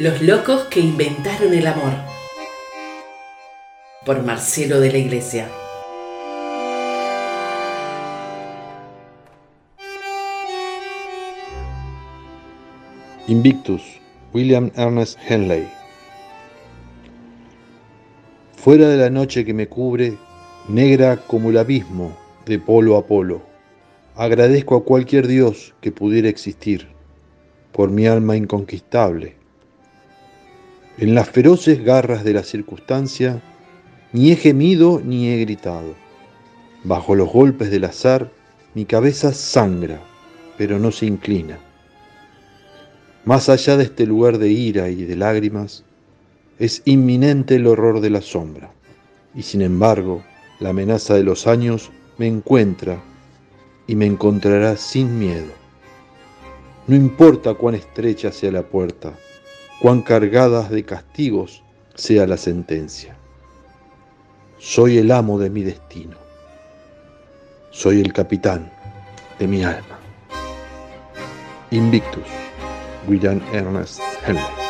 Los locos que inventaron el amor. Por Marcelo de la Iglesia. Invictus, William Ernest Henley. Fuera de la noche que me cubre, negra como el abismo de polo a polo, agradezco a cualquier Dios que pudiera existir, por mi alma inconquistable en las feroces garras de la circunstancia, ni he gemido ni he gritado. Bajo los golpes del azar, mi cabeza sangra, pero no se inclina. Más allá de este lugar de ira y de lágrimas, es inminente el horror de la sombra, y sin embargo, la amenaza de los años me encuentra y me encontrará sin miedo. No importa cuán estrecha sea la puerta, cuán cargadas de castigos sea la sentencia. Soy el amo de mi destino. Soy el capitán de mi alma. Invictus, William Ernest Henley.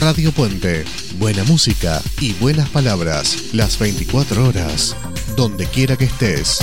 Radio Puente. Buena música y buenas palabras. Las 24 horas. Donde quiera que estés.